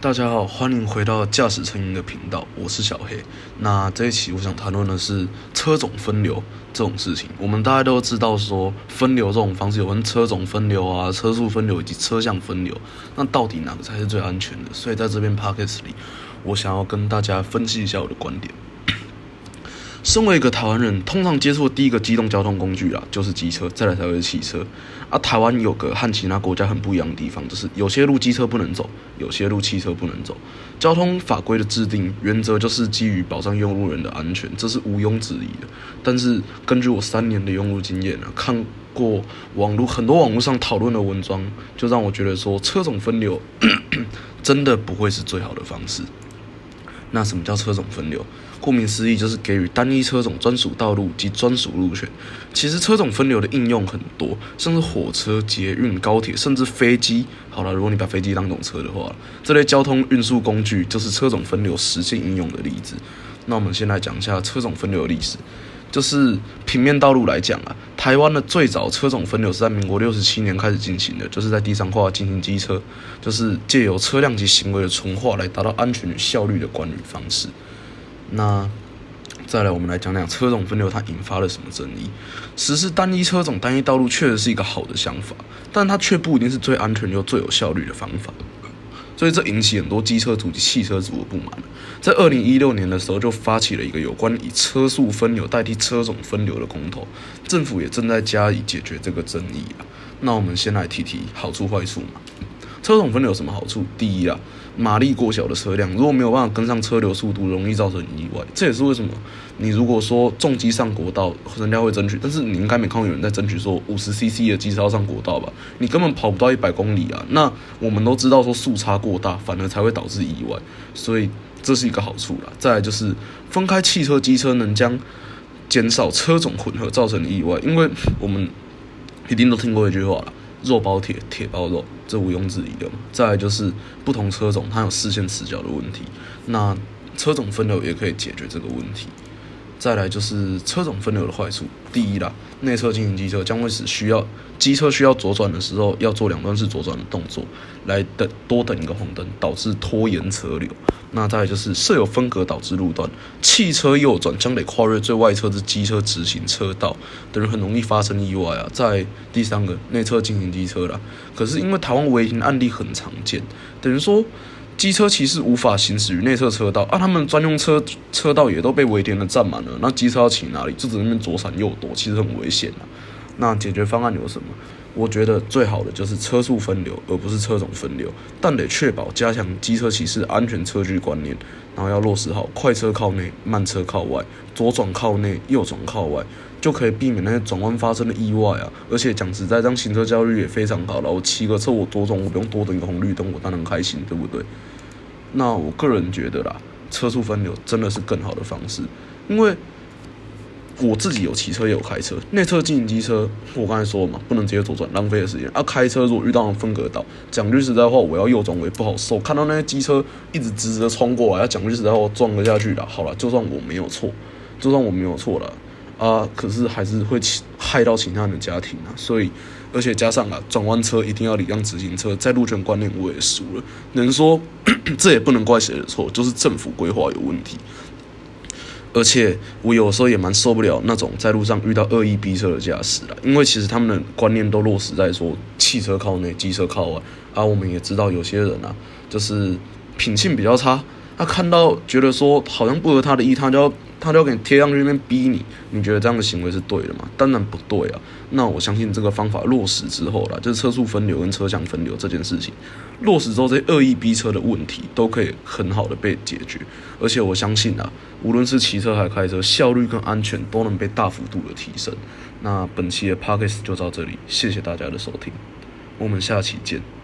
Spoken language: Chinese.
大家好，欢迎回到驾驶成瘾的频道，我是小黑。那这一期我想谈论的是车种分流这种事情。我们大家都知道说分流这种方式有分车种分流啊、车速分流以及车向分流。那到底哪个才是最安全的？所以在这边 p o c k e 里，我想要跟大家分析一下我的观点。身为一个台湾人，通常接触的第一个机动交通工具啊，就是机车，再来才会是汽车。啊，台湾有个和其他国家很不一样的地方，就是有些路机车不能走，有些路汽车不能走。交通法规的制定原则就是基于保障用路人的安全，这是毋庸置疑的。但是根据我三年的用路经验啊，看过网络很多网络上讨论的文章，就让我觉得说车种分流 真的不会是最好的方式。那什么叫车种分流？顾名思义，就是给予单一车种专属道路及专属路权。其实车种分流的应用很多，像是火车、捷运、高铁，甚至飞机。好了，如果你把飞机当种车的话，这类交通运输工具就是车种分流实现应用的例子。那我们先来讲一下车种分流的历史。就是平面道路来讲啊，台湾的最早车种分流是在民国六十七年开始进行的，就是在地上化进行机车，就是借由车辆及行为的纯化来达到安全与效率的管理方式。那再来，我们来讲讲车种分流它引发了什么争议。实施单一车种单一道路确实是一个好的想法，但它却不一定是最安全又最有效率的方法。所以这引起很多机车族及汽车族的不满。在二零一六年的时候，就发起了一个有关以车速分流代替车种分流的公投，政府也正在加以解决这个争议啊。那我们先来提提好处坏处嘛。车种分流有什么好处？第一啊，马力过小的车辆如果没有办法跟上车流速度，容易造成意外。这也是为什么你如果说重机上国道，人家会争取，但是你应该没看过有人在争取说五十 CC 的机车要上国道吧？你根本跑不到一百公里啊！那我们都知道说速差过大，反而才会导致意外，所以这是一个好处啦。再来就是分开汽车、机车，能将减少车种混合造成的意外，因为我们一定都听过一句话了。肉包铁，铁包肉，这毋庸置疑的。再来就是不同车种它有视线死角的问题，那车种分流也可以解决这个问题。再来就是车种分流的坏处，第一啦，内侧进行机车将会使需要机车需要左转的时候要做两段式左转的动作，来等多等一个红灯，导致拖延车流。那再就是设有分隔导致路段，汽车右转将得跨越最外侧的机车直行车道，等于很容易发生意外啊。在第三个内侧进行机车啦，可是因为台湾违停案例很常见，等于说机车骑士无法行驶于内侧车道啊，他们专用车车道也都被违停的占满了，那机车要骑哪里？就只能那边左闪右躲，其实很危险啊。那解决方案有什么？我觉得最好的就是车速分流，而不是车种分流，但得确保加强机车骑士安全车距观念，然后要落实好快车靠内，慢车靠外，左转靠内，右转靠外，就可以避免那些转弯发生的意外啊！而且讲实在，这样行车效率也非常好了。我骑个车，我左转，我不用多等一个红绿灯，我当然开心，对不对？那我个人觉得啦，车速分流真的是更好的方式，因为。我自己有骑车也有开车，内侧进行机车，我刚才说了嘛，不能直接左转，浪费的时间。啊，开车如果遇到分隔岛，讲句实在话，我要右转我也不好受。看到那些机车一直直直的冲过来，要讲句实在话，撞了下去了。好了，就算我没有错，就算我没有错了，啊，可是还是会害到其他人的家庭啊。所以，而且加上啊，转弯车一定要礼让直行车，在路权观念我也输了。能说 这也不能怪谁的错，就是政府规划有问题。而且我有时候也蛮受不了那种在路上遇到恶意逼车的驾驶了，因为其实他们的观念都落实在说汽车靠内，机车靠外。啊，我们也知道有些人啊，就是品性比较差，他看到觉得说好像不合他的意，他就要他就要给你贴上去那边逼你。你觉得这样的行为是对的吗？当然不对啊。那我相信这个方法落实之后啦，就是车速分流跟车厢分流这件事情落实之后，这恶意逼车的问题都可以很好的被解决。而且我相信啊。无论是骑车还是开车，效率跟安全都能被大幅度的提升。那本期的 p o c k e t 就到这里，谢谢大家的收听，我们下期见。